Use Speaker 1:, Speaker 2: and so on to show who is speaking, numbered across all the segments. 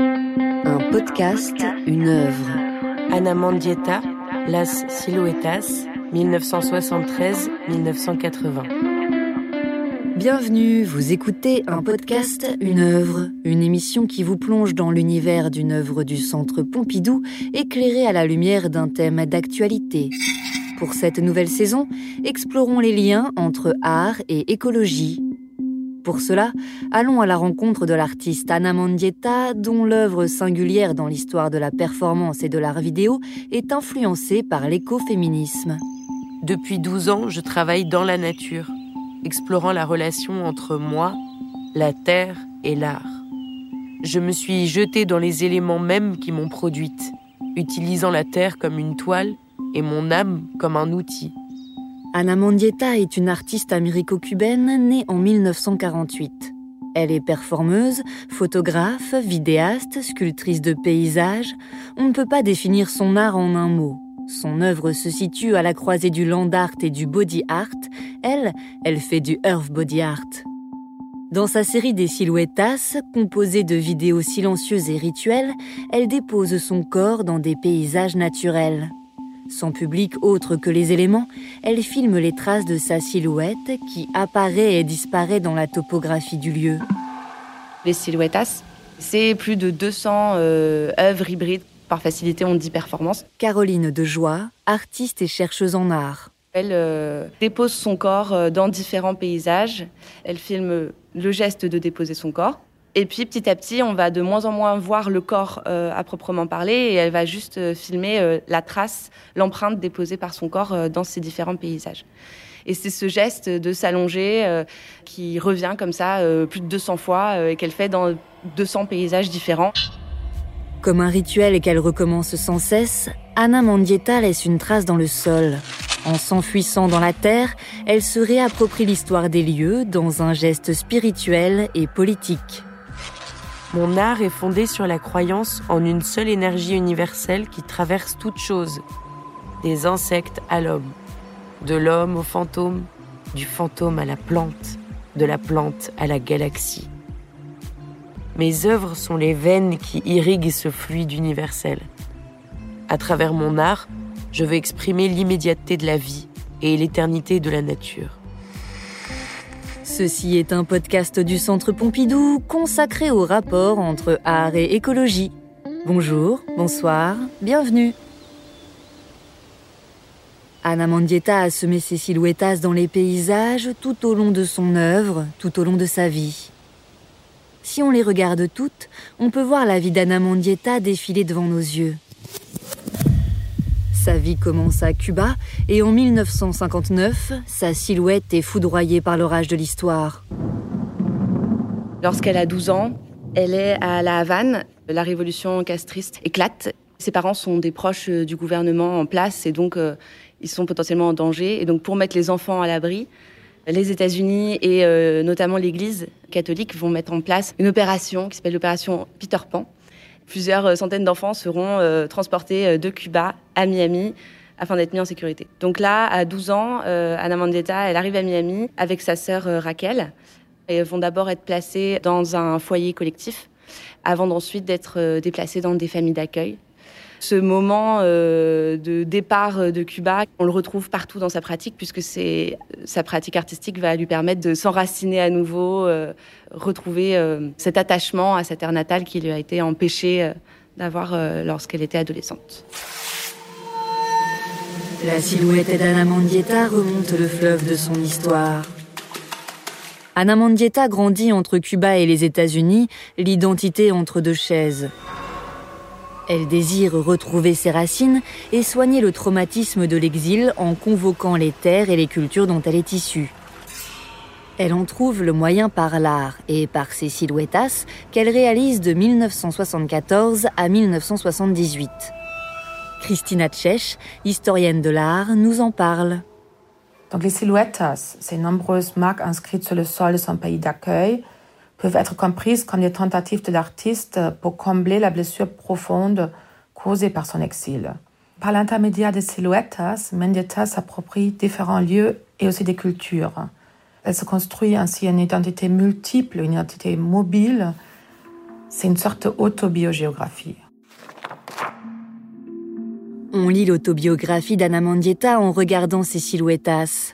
Speaker 1: Un podcast, une œuvre.
Speaker 2: Anna Mandietta, Las Siluetas, 1973-1980.
Speaker 1: Bienvenue, vous écoutez un podcast, une œuvre, une émission qui vous plonge dans l'univers d'une œuvre du Centre Pompidou, éclairée à la lumière d'un thème d'actualité. Pour cette nouvelle saison, explorons les liens entre art et écologie. Pour cela, allons à la rencontre de l'artiste Anna Mandietta, dont l'œuvre singulière dans l'histoire de la performance et de l'art vidéo est influencée par l'écoféminisme.
Speaker 2: Depuis 12 ans, je travaille dans la nature, explorant la relation entre moi, la terre et l'art. Je me suis jetée dans les éléments mêmes qui m'ont produite, utilisant la terre comme une toile et mon âme comme un outil.
Speaker 1: Anna Mandietta est une artiste américo-cubaine née en 1948. Elle est performeuse, photographe, vidéaste, sculptrice de paysages. On ne peut pas définir son art en un mot. Son œuvre se situe à la croisée du land art et du body art. Elle, elle fait du earth body art. Dans sa série des silhouettas, composée de vidéos silencieuses et rituelles, elle dépose son corps dans des paysages naturels. Sans public autre que les éléments, elle filme les traces de sa silhouette qui apparaît et disparaît dans la topographie du lieu.
Speaker 3: Les silhouettas, c'est plus de 200 euh, œuvres hybrides. Par facilité, on dit performance.
Speaker 1: Caroline Dejoie, artiste et chercheuse en art.
Speaker 3: Elle euh, dépose son corps euh, dans différents paysages. Elle filme le geste de déposer son corps. Et puis petit à petit, on va de moins en moins voir le corps euh, à proprement parler et elle va juste euh, filmer euh, la trace, l'empreinte déposée par son corps dans ces différents paysages. Et c'est ce geste de s'allonger qui revient comme ça plus de 200 fois et qu'elle fait dans 200 paysages différents.
Speaker 1: Comme un rituel qu'elle recommence sans cesse, Anna Mandietta laisse une trace dans le sol. En s'enfuissant dans la terre, elle se réapproprie l'histoire des lieux dans un geste spirituel et politique.
Speaker 2: Mon art est fondé sur la croyance en une seule énergie universelle qui traverse toute chose, des insectes à l'homme, de l'homme au fantôme, du fantôme à la plante, de la plante à la galaxie. Mes œuvres sont les veines qui irriguent ce fluide universel. À travers mon art, je veux exprimer l'immédiateté de la vie et l'éternité de la nature.
Speaker 1: Ceci est un podcast du Centre Pompidou consacré au rapport entre art et écologie. Bonjour, bonsoir, bienvenue. Anna Mandietta a semé ses silhouettas dans les paysages tout au long de son œuvre, tout au long de sa vie. Si on les regarde toutes, on peut voir la vie d'Anna Mandietta défiler devant nos yeux. Sa vie commence à Cuba et en 1959, sa silhouette est foudroyée par l'orage de l'histoire.
Speaker 3: Lorsqu'elle a 12 ans, elle est à La Havane. La révolution castriste éclate. Ses parents sont des proches du gouvernement en place et donc euh, ils sont potentiellement en danger. Et donc pour mettre les enfants à l'abri, les États-Unis et euh, notamment l'Église catholique vont mettre en place une opération qui s'appelle l'opération Peter Pan Plusieurs euh, centaines d'enfants seront euh, transportés euh, de Cuba à Miami afin d'être mis en sécurité. Donc là, à 12 ans, Anna Mandetta, elle arrive à Miami avec sa sœur Raquel. Et vont d'abord être placées dans un foyer collectif avant d'ensuite d'être déplacées dans des familles d'accueil. Ce moment de départ de Cuba, on le retrouve partout dans sa pratique puisque sa pratique artistique va lui permettre de s'enraciner à nouveau, retrouver euh, cet attachement à sa terre natale qui lui a été empêché euh, d'avoir euh, lorsqu'elle était adolescente.
Speaker 1: La silhouette d'Anna Mandietta remonte le fleuve de son histoire. Anna Mandietta grandit entre Cuba et les États-Unis, l'identité entre deux chaises. Elle désire retrouver ses racines et soigner le traumatisme de l'exil en convoquant les terres et les cultures dont elle est issue. Elle en trouve le moyen par l'art et par ses silhouettas qu'elle réalise de 1974 à 1978. Christina Tchèche, historienne de l'art, nous en parle.
Speaker 4: Donc les silhouettas, ces nombreuses marques inscrites sur le sol de son pays d'accueil, peuvent être comprises comme des tentatives de l'artiste pour combler la blessure profonde causée par son exil. Par l'intermédiaire des silhouettas, Mendieta s'approprie différents lieux et aussi des cultures. Elle se construit ainsi une identité multiple, une identité mobile. C'est une sorte d'autobiogéographie.
Speaker 1: On lit l'autobiographie d'Anna Mandietta en regardant ses silhouettas.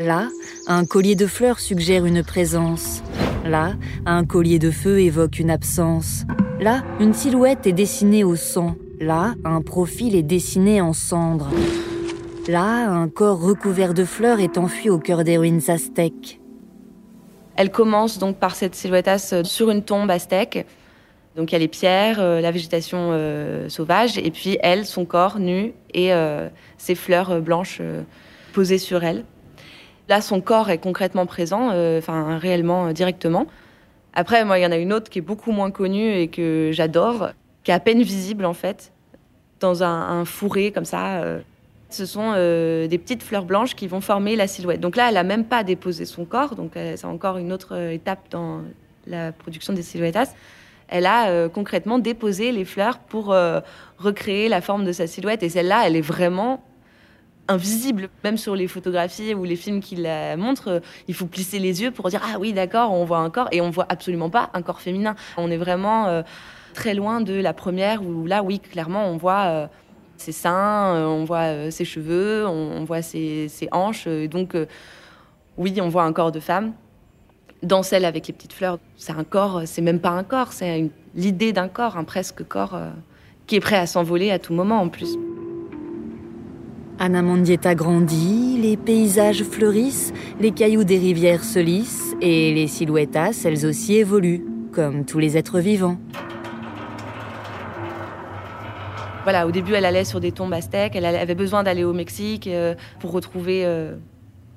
Speaker 1: Là, un collier de fleurs suggère une présence. Là, un collier de feu évoque une absence. Là, une silhouette est dessinée au sang. Là, un profil est dessiné en cendres. Là, un corps recouvert de fleurs est enfui au cœur des ruines aztèques.
Speaker 3: Elle commence donc par cette silhouettasse sur une tombe aztèque. Donc il y a les pierres, euh, la végétation euh, sauvage, et puis elle, son corps nu et euh, ses fleurs blanches posées sur elle. Là, son corps est concrètement présent, enfin réellement, directement. Après, moi, il y en a une autre qui est beaucoup moins connue et que j'adore, qui est à peine visible en fait, dans un, fourré comme ça. Ce sont des petites fleurs blanches qui vont former la silhouette. Donc là, elle n'a même pas déposé son corps, donc c'est encore une autre étape dans la production des silhouettas elle a euh, concrètement déposé les fleurs pour euh, recréer la forme de sa silhouette. Et celle-là, elle est vraiment invisible. Même sur les photographies ou les films qui la montrent, euh, il faut plisser les yeux pour dire Ah oui, d'accord, on voit un corps. Et on voit absolument pas un corps féminin. On est vraiment très loin de la première où là, oui, clairement, on voit ses seins, on voit ses cheveux, on, voit ses, ses hanches. Donc, oui, on voit un corps de femme dans celle avec les petites fleurs, c'est un corps, c'est même pas un corps, c'est l'idée d'un corps, un presque corps euh, qui est prêt à s'envoler à tout moment en plus.
Speaker 1: Anna Mondietta grandit, les paysages fleurissent, les cailloux des rivières se lissent et les silhouettas, elles aussi évoluent, comme tous les êtres vivants.
Speaker 3: Voilà, au début, elle allait sur des tombes aztèques, elle avait besoin d'aller au Mexique euh, pour retrouver euh,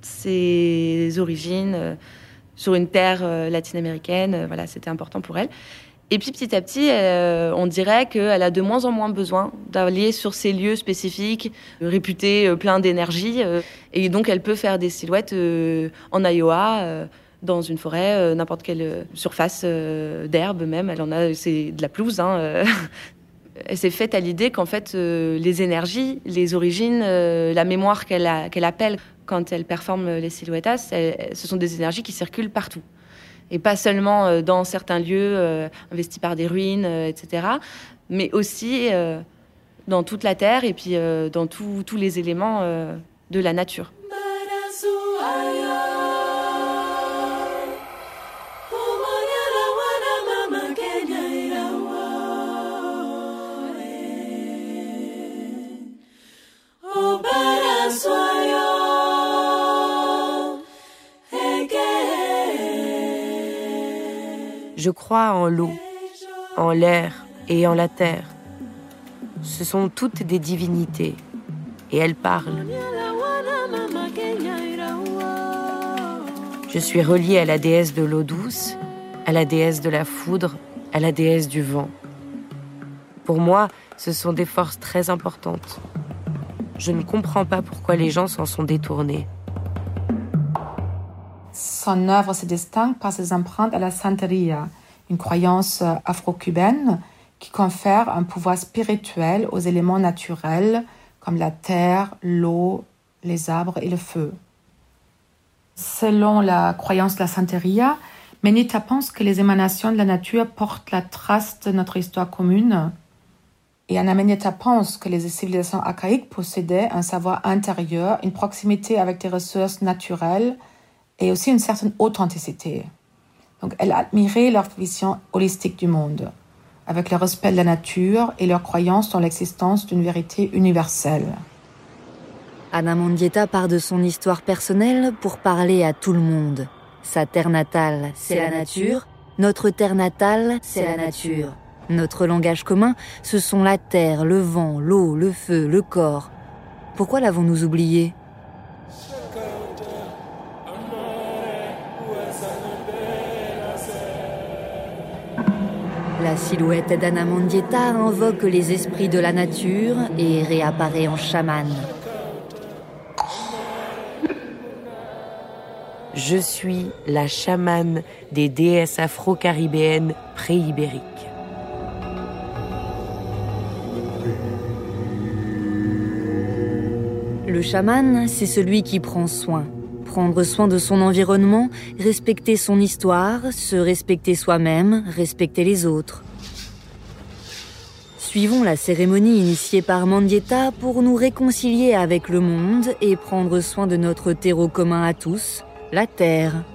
Speaker 3: ses origines sur une terre euh, latine-américaine. Euh, voilà, c'était important pour elle. Et puis petit à petit, euh, on dirait qu'elle a de moins en moins besoin d'aller sur ces lieux spécifiques, réputés pleins d'énergie. et donc elle peut faire des silhouettes en Iowa, dans une forêt, n'importe quelle surface d'herbe même. Elle en a, c'est de la pelouse. Hein, elle s'est faite à l'idée qu'en fait, les énergies, les origines, la mémoire qu'elle appelle quand elle performe les silhouettas, ce sont des énergies qui circulent partout. Et pas seulement euh, dans certains lieux euh, investis par des ruines, euh, etc., mais aussi dans toute la Terre et puis dans tous les éléments de la nature.
Speaker 2: Je crois en l'eau, en l'air et en la terre. Ce sont toutes des divinités et elles parlent. Je suis relié à la déesse de l'eau douce, à la déesse de la foudre, à la déesse du vent. Pour moi, ce sont des forces très importantes. Je ne comprends pas pourquoi les gens s'en sont détournés.
Speaker 4: Son œuvre se distingue par ses empreintes à la santeria, une croyance afro-cubaine qui confère un pouvoir spirituel aux éléments naturels comme la terre, l'eau, les arbres et le feu. Selon la croyance de la santeria, Menita pense que les émanations de la nature portent la trace de notre histoire commune. Et Anna Menita pense que les civilisations archaïques possédaient un savoir intérieur, une proximité avec des ressources naturelles et aussi une certaine authenticité. Donc, elle admirait leur vision holistique du monde, avec le respect de la nature et leur croyance dans l'existence d'une vérité universelle.
Speaker 1: Anna Mondietta part de son histoire personnelle pour parler à tout le monde. Sa terre natale, c'est la nature. Notre terre natale, c'est la nature. Notre langage commun, ce sont la terre, le vent, l'eau, le feu, le corps. Pourquoi l'avons-nous oublié? La silhouette d'Anna Mondietta invoque les esprits de la nature et réapparaît en chamane.
Speaker 2: Je suis la chamane des déesses afro-caribéennes pré-ibériques.
Speaker 1: Le chaman, c'est celui qui prend soin. Prendre soin de son environnement, respecter son histoire, se respecter soi-même, respecter les autres. Suivons la cérémonie initiée par Mandieta pour nous réconcilier avec le monde et prendre soin de notre terreau commun à tous, la Terre.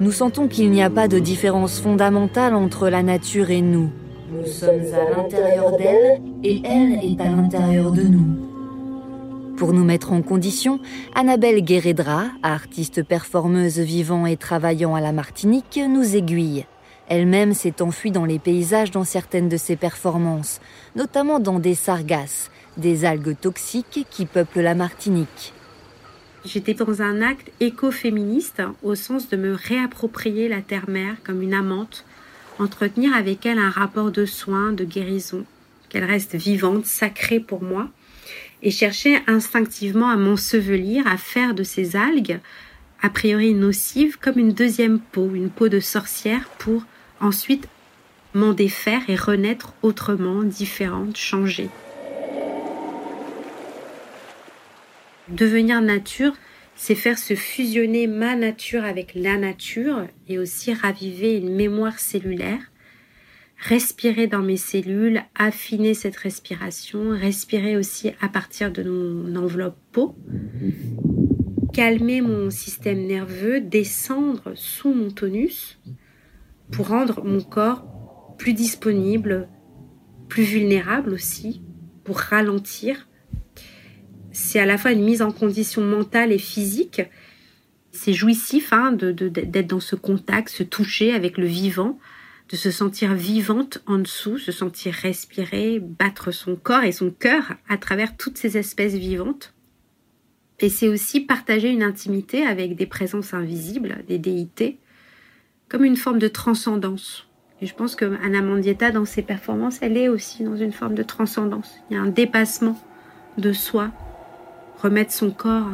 Speaker 1: Nous sentons qu'il n'y a pas de différence fondamentale entre la nature et nous. Nous sommes à l'intérieur d'elle et elle est à l'intérieur de nous. Pour nous mettre en condition, Annabelle Guéredra, artiste performeuse vivant et travaillant à la Martinique, nous aiguille. Elle-même s'est enfuie dans les paysages dans certaines de ses performances, notamment dans des sargasses, des algues toxiques qui peuplent la Martinique.
Speaker 5: J'étais dans un acte écoféministe au sens de me réapproprier la terre-mère comme une amante, entretenir avec elle un rapport de soins, de guérison, qu'elle reste vivante, sacrée pour moi, et chercher instinctivement à m'ensevelir, à faire de ces algues, a priori nocives, comme une deuxième peau, une peau de sorcière pour ensuite m'en défaire et renaître autrement, différente, changée. Devenir nature, c'est faire se fusionner ma nature avec la nature et aussi raviver une mémoire cellulaire. Respirer dans mes cellules, affiner cette respiration, respirer aussi à partir de mon enveloppe peau, calmer mon système nerveux, descendre sous mon tonus, pour rendre mon corps plus disponible, plus vulnérable aussi, pour ralentir. C'est à la fois une mise en condition mentale et physique. C'est jouissif hein, d'être dans ce contact, se toucher avec le vivant, de se sentir vivante en dessous, se sentir respirer, battre son corps et son cœur à travers toutes ces espèces vivantes. Et c'est aussi partager une intimité avec des présences invisibles, des déités, comme une forme de transcendance. Et je pense que Anna Mandietta, dans ses performances, elle est aussi dans une forme de transcendance. Il y a un dépassement de soi, remettre son corps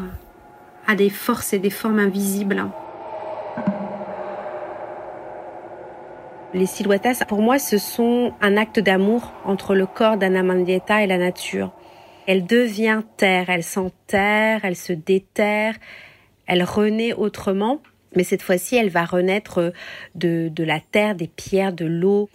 Speaker 5: à des forces et des formes invisibles. Les silhouettas, pour moi, ce sont un acte d'amour entre le corps d'Anna Mandietta et la nature. Elle devient terre, elle s'enterre, elle se déterre, elle renaît autrement. Mais cette fois-ci, elle va renaître de, de la terre, des pierres, de l'eau.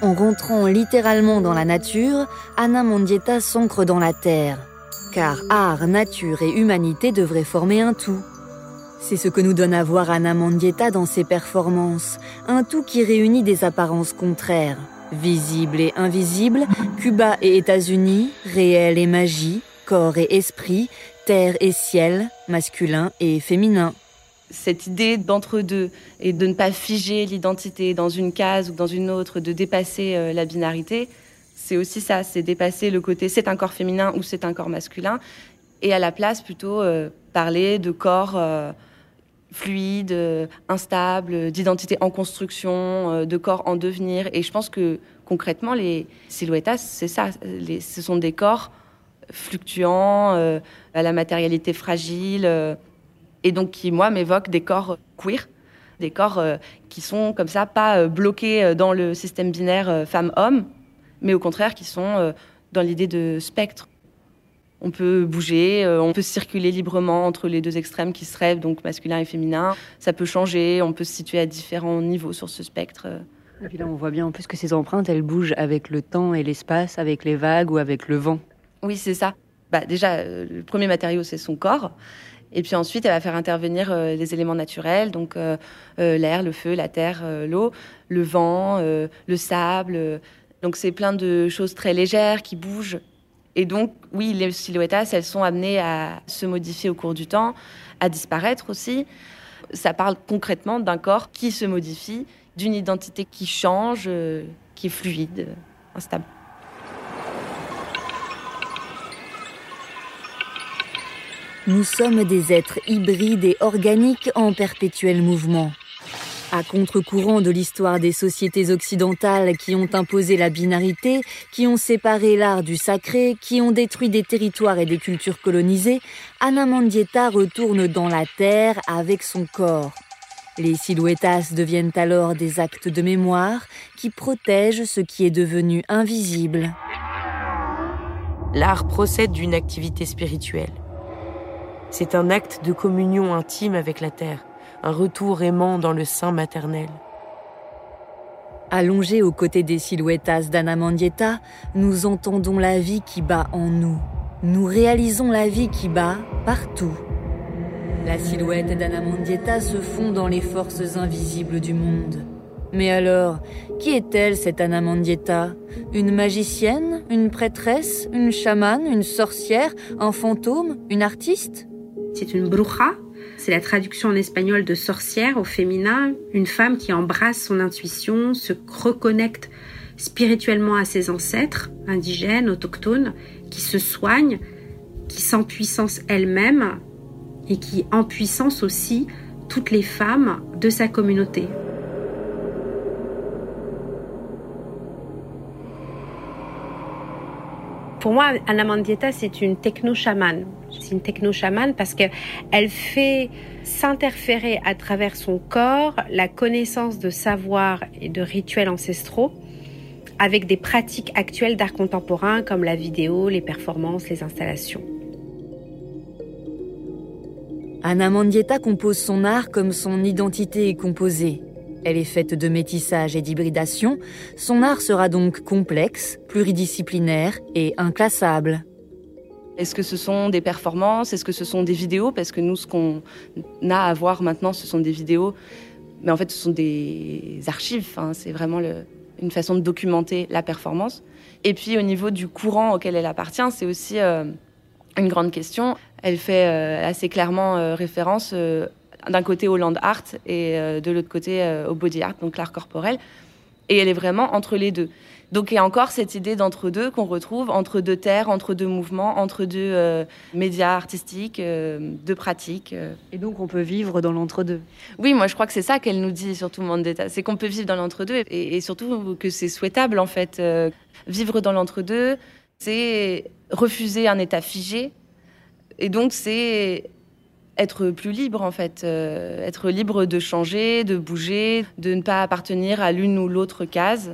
Speaker 1: En rentrant littéralement dans la nature, Anna Mondietta s'ancre dans la terre. Car art, nature et humanité devraient former un tout. C'est ce que nous donne à voir Anna Mondietta dans ses performances, un tout qui réunit des apparences contraires. Visible et invisible, Cuba et États-Unis, réel et magie, corps et esprit, terre et ciel, masculin et féminin.
Speaker 3: Cette idée d'entre-deux et de ne pas figer l'identité dans une case ou dans une autre, de dépasser euh, la binarité, c'est aussi ça, c'est dépasser le côté c'est un corps féminin ou c'est un corps masculin, et à la place plutôt euh, parler de corps euh, fluide, euh, instable, d'identité en construction, euh, de corps en devenir. Et je pense que concrètement, les silhouettas, c'est ça. ce sont des corps fluctuants, euh, à la matérialité fragile, et donc qui, moi, m'évoquent des corps queer, des corps qui sont comme ça, pas bloqués dans le système binaire femme-homme, mais au contraire qui sont dans l'idée de spectre on peut bouger, euh, on peut circuler librement entre les deux extrêmes qui seraient donc masculin et féminin. Ça peut changer, on peut se situer à différents niveaux sur ce spectre.
Speaker 2: Et puis là, on voit bien en plus que ces empreintes, elles bougent avec le temps et l'espace, avec les vagues ou avec le vent.
Speaker 3: Oui, c'est ça. Bah, déjà, euh, le premier matériau, c'est son corps. Et puis ensuite, elle va faire intervenir euh, les éléments naturels, donc l'air, le feu, la terre, l'eau, le vent, le sable. Donc c'est plein de choses très légères qui bougent et donc, oui, les silhouettes, elles sont amenées à se modifier au cours du temps, à disparaître aussi. Ça parle concrètement d'un corps qui se modifie, d'une identité qui change, euh, qui est fluide, instable.
Speaker 1: Nous sommes des êtres hybrides et organiques en perpétuel mouvement. À contre-courant de l'histoire des sociétés occidentales qui ont imposé la binarité, qui ont séparé l'art du sacré, qui ont détruit des territoires et des cultures colonisées, Anna Mandietta retourne dans la terre avec son corps. Les silhouettas deviennent alors des actes de mémoire qui protègent ce qui est devenu invisible.
Speaker 2: L'art procède d'une activité spirituelle. C'est un acte de communion intime avec la terre, un retour aimant dans le sein maternel.
Speaker 1: Allongés aux côtés des silhouettas d'Anna Mandietta, nous entendons la vie qui bat en nous. Nous réalisons la vie qui bat partout. La silhouette d'Anna Mandietta se fond dans les forces invisibles du monde. Mais alors, qui est-elle cette Anna Mandietta Une magicienne Une prêtresse Une chamane Une sorcière Un fantôme Une artiste?
Speaker 5: C'est une bruja, c'est la traduction en espagnol de sorcière au féminin, une femme qui embrasse son intuition, se reconnecte spirituellement à ses ancêtres, indigènes, autochtones, qui se soigne, qui s'empuissance elle-même et qui empuissance aussi toutes les femmes de sa communauté. Pour moi, Anna Mandieta, c'est une techno-chamane. C'est une techno-chamane parce qu'elle fait s'interférer à travers son corps la connaissance de savoirs et de rituels ancestraux avec des pratiques actuelles d'art contemporain comme la vidéo, les performances, les installations.
Speaker 1: Anna Mandieta compose son art comme son identité est composée. Elle est faite de métissage et d'hybridation. Son art sera donc complexe, pluridisciplinaire et inclassable.
Speaker 3: Est-ce que ce sont des performances? Est-ce que ce sont des vidéos? Parce que nous, ce qu'on a à voir maintenant, ce sont des vidéos. Mais en fait, ce sont des archives. c'est vraiment une façon de documenter la performance. Et puis, au niveau du courant auquel elle appartient, c'est aussi euh, une grande question. Elle fait euh, assez clairement euh, référence d'un côté au land art et de l'autre côté au body art, donc l'art corporel. Et elle est vraiment entre les deux. Donc il y a encore cette idée d'entre-deux qu'on retrouve, entre deux terres, entre deux mouvements, entre deux euh, médias artistiques, deux pratiques.
Speaker 1: Et donc on peut vivre dans l'entre-deux.
Speaker 3: Oui, moi je crois que c'est ça qu'elle nous dit sur tout le monde d'État. C'est qu'on peut vivre dans l'entre-deux et, et, surtout que c'est souhaitable en fait. vivre dans l'entre-deux, c'est refuser un état figé. Et donc c'est être plus libre en fait, euh, être libre de changer, de bouger, de ne pas appartenir à l'une ou l'autre case.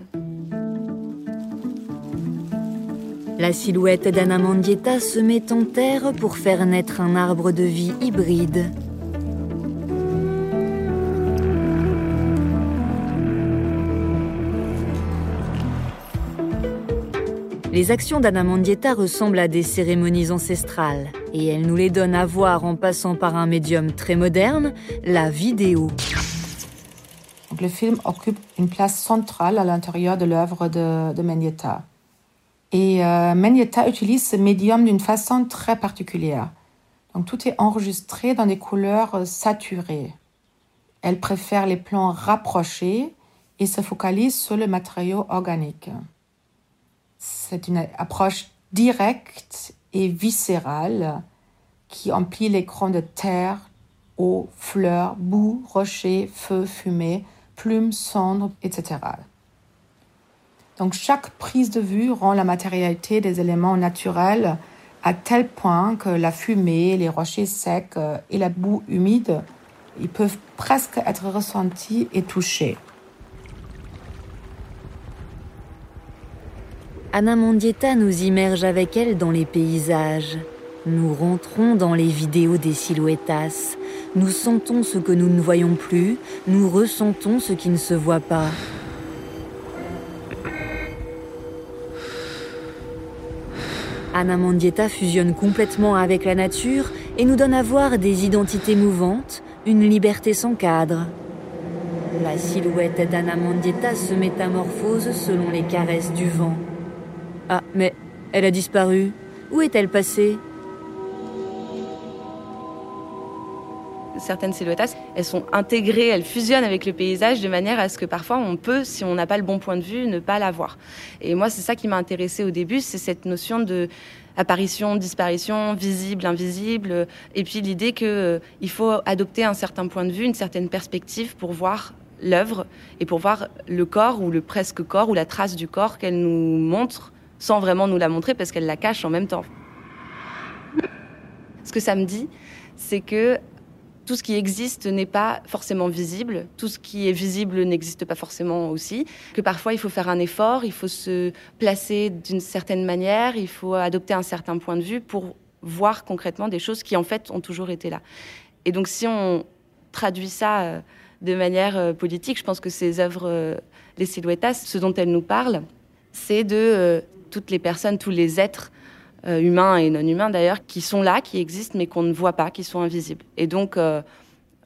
Speaker 1: La silhouette d'Anna Mandietta se met en terre pour faire naître un arbre de vie hybride. Les actions d'Anna Mandietta ressemblent à des cérémonies ancestrales et elle nous les donne à voir en passant par un médium très moderne, la vidéo.
Speaker 4: le film occupe une place centrale à l'intérieur de l'œuvre de, de Mendieta. Et euh, utilise ce médium d'une façon très particulière. Donc tout est enregistré dans des couleurs saturées. Elle préfère les plans rapprochés et se focalise sur le matériau organique. C'est une approche directe et viscérale qui emplit l'écran de terre, eau, fleurs, boue, rochers, feu, fumée, plumes, cendres, etc. Donc chaque prise de vue rend la matérialité des éléments naturels à tel point que la fumée, les rochers secs euh, et la boue humide, ils peuvent presque être ressentis et touchés.
Speaker 1: Anna Mondietta nous immerge avec elle dans les paysages. Nous rentrons dans les vidéos des silhouettas. Nous sentons ce que nous ne voyons plus. Nous ressentons ce qui ne se voit pas. Anna Mondietta fusionne complètement avec la nature et nous donne à voir des identités mouvantes, une liberté sans cadre. La silhouette d'Anna Mondietta se métamorphose selon les caresses du vent. Ah, mais elle a disparu. Où est-elle passée?
Speaker 3: Certaines silhouettes, elles sont intégrées, elles fusionnent avec le paysage de manière à ce que parfois on peut, si on n'a pas le bon point de vue, ne pas la voir. Et moi, c'est ça qui m'a intéressée au début, c'est cette notion de apparition, disparition, visible, invisible, et puis l'idée qu'il euh, faut adopter un certain point de vue, une certaine perspective pour voir l'œuvre et pour voir le corps ou le presque corps ou la trace du corps qu'elle nous montre sans vraiment nous la montrer parce qu'elle la cache en même temps. Ce que ça me dit, c'est que tout ce qui existe n'est pas forcément visible, tout ce qui est visible n'existe pas forcément aussi, que parfois il faut faire un effort, il faut se placer d'une certaine manière, il faut adopter un certain point de vue pour voir concrètement des choses qui en fait ont toujours été là. Et donc si on traduit ça euh, de manière euh, politique, je pense que ces œuvres, les silhouettas, ce dont elles nous parlent, c'est de toutes les personnes, tous les êtres humains et non humains d'ailleurs, qui sont là, qui existent, mais qu'on ne voit pas, qui sont invisibles. Et donc,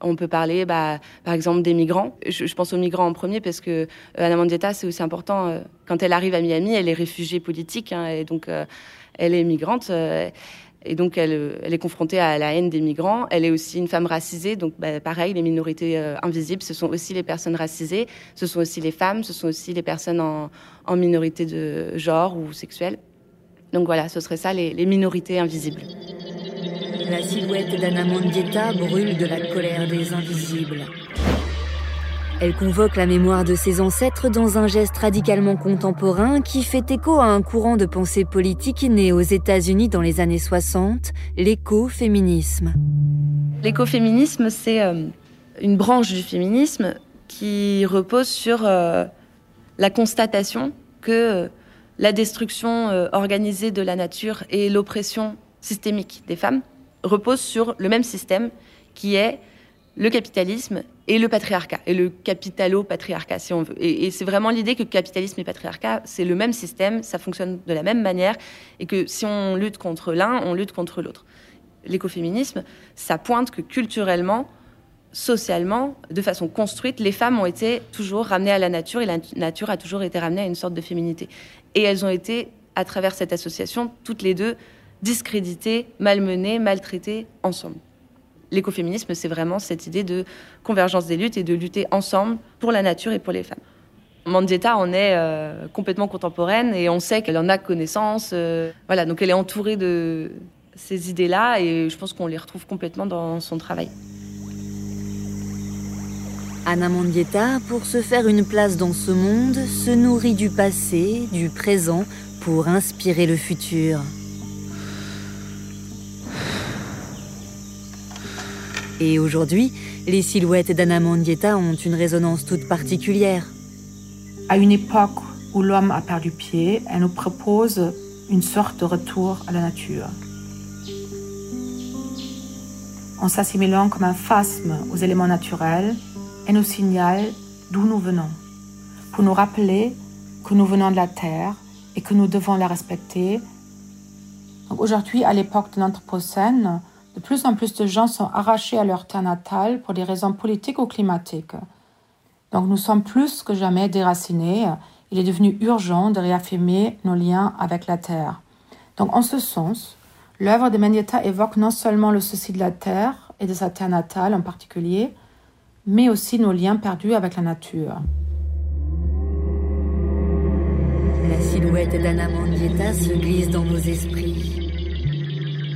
Speaker 3: on peut parler, bah, par exemple, des migrants. Je, pense aux migrants en premier parce que euh, Anna c'est aussi important. Euh, quand elle arrive à Miami, elle est réfugiée politique hein, et donc euh, elle est migrante. et donc, elle, est confrontée à la haine des migrants. Elle est aussi une femme racisée. Donc, bah, pareil, les minorités invisibles, ce sont aussi les personnes racisées. Ce sont aussi les femmes. Ce sont aussi les personnes en, minorité de genre ou sexuelle. Donc, voilà, ce serait ça, les minorités invisibles.
Speaker 1: La silhouette d'Anna Mondietta brûle de la colère des invisibles. Elle convoque la mémoire de ses ancêtres dans un geste radicalement contemporain qui fait écho à un courant de pensée politique né aux États-Unis dans les années 60, l'écoféminisme.
Speaker 3: L'écoféminisme, c'est euh, une branche du féminisme qui repose sur euh, la constatation que euh, la destruction organisée de la nature et l'oppression systémique des femmes repose sur le même système qui est le capitalisme et le patriarcat, et le capitalo-patriarcat, si on veut. Et, c'est vraiment l'idée que capitalisme et patriarcat, c'est le même système, ça fonctionne de la même manière, et que si on lutte contre l'un, on lutte contre l'autre. L'écoféminisme, ça pointe que culturellement, socialement, de façon construite, les femmes ont été toujours ramenées à la nature, et la nature a toujours été ramenée à une sorte de féminité. Et elles ont été, à travers cette association, toutes les deux, discrédités, malmenés, maltraités ensemble. L'écoféminisme, c'est vraiment cette idée de convergence des luttes et de lutter ensemble pour la nature et pour les femmes. Mandietta en est euh, complètement contemporaine et on sait qu'elle en a connaissance. Euh, voilà, donc elle est entourée de ces idées-là et je pense qu'on les retrouve complètement dans son travail.
Speaker 1: Anna Mandietta, pour se faire une place dans ce monde, se nourrit du passé, du présent, pour inspirer le futur. Et aujourd'hui, les silhouettes d'Anna Mondietta ont une résonance toute particulière.
Speaker 4: À une époque où l'homme a perdu pied, elle nous propose une sorte de retour à la nature. En s'assimilant comme un phasme aux éléments naturels, elle nous signale d'où nous venons, pour nous rappeler que nous venons de la Terre et que nous devons la respecter. Aujourd'hui, à l'époque de l'Anthropocène, de plus en plus de gens sont arrachés à leur terre natale pour des raisons politiques ou climatiques. Donc nous sommes plus que jamais déracinés. Il est devenu urgent de réaffirmer nos liens avec la terre. Donc en ce sens, l'œuvre de Mendieta évoque non seulement le souci de la terre et de sa terre natale en particulier, mais aussi nos liens perdus avec la nature.
Speaker 1: La silhouette d'Anna Mendieta se glisse dans nos esprits.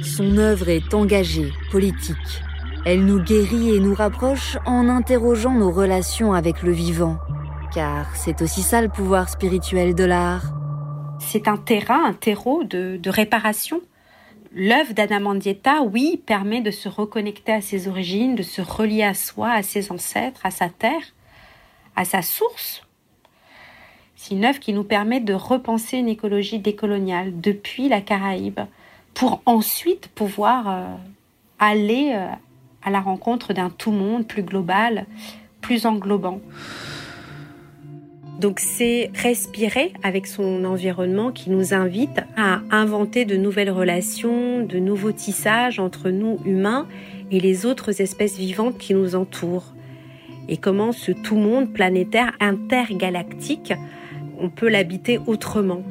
Speaker 1: Son œuvre est engagée, politique. Elle nous guérit et nous rapproche en interrogeant nos relations avec le vivant. Car c'est aussi ça le pouvoir spirituel de l'art.
Speaker 5: C'est un terrain, un terreau de, réparation. L'œuvre d'Anna Mandietta, oui, permet de se reconnecter à ses origines, de se relier à soi, à ses ancêtres, à sa terre, à sa source. C'est une œuvre qui nous permet de repenser une écologie décoloniale depuis la Caraïbe, pour ensuite pouvoir euh, aller euh, à la rencontre d'un tout monde plus global, plus englobant. Donc c'est respirer avec son environnement qui nous invite à inventer de nouvelles relations, de nouveaux tissages entre nous humains et les autres espèces vivantes qui nous entourent. Et comment ce tout monde planétaire intergalactique, on peut l'habiter autrement.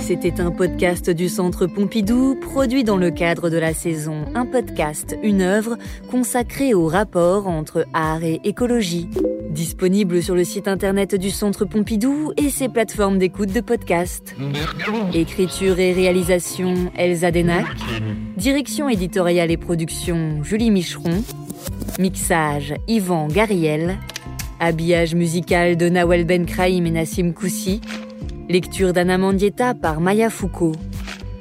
Speaker 1: C'était un podcast du Centre Pompidou, produit dans le cadre de la saison Un podcast, une œuvre, consacrée au rapport entre art et écologie. Disponible sur le site internet du Centre Pompidou et ses plateformes d'écoute de podcast. Écriture et réalisation Elsa Denac. Direction éditoriale et production Julie Micheron. Mixage Yvan Gariel. Habillage musical de Nawel Ben Kraïm et Nassim Koussi. Lecture d'Anna Mandietta par Maya Foucault.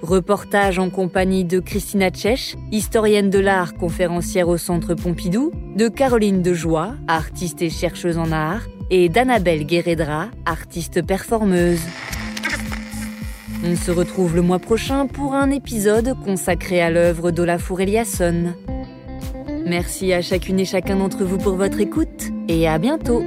Speaker 1: Reportage en compagnie de Christina Tchèche, historienne de l'art, conférencière au Centre Pompidou, de Caroline Dejoie, artiste et chercheuse en art, et d'Annabelle Guéredra, artiste performeuse. On se retrouve le mois prochain pour un épisode consacré à l'œuvre d'Olafur Eliasson. Merci à chacune et chacun d'entre vous pour votre écoute et à bientôt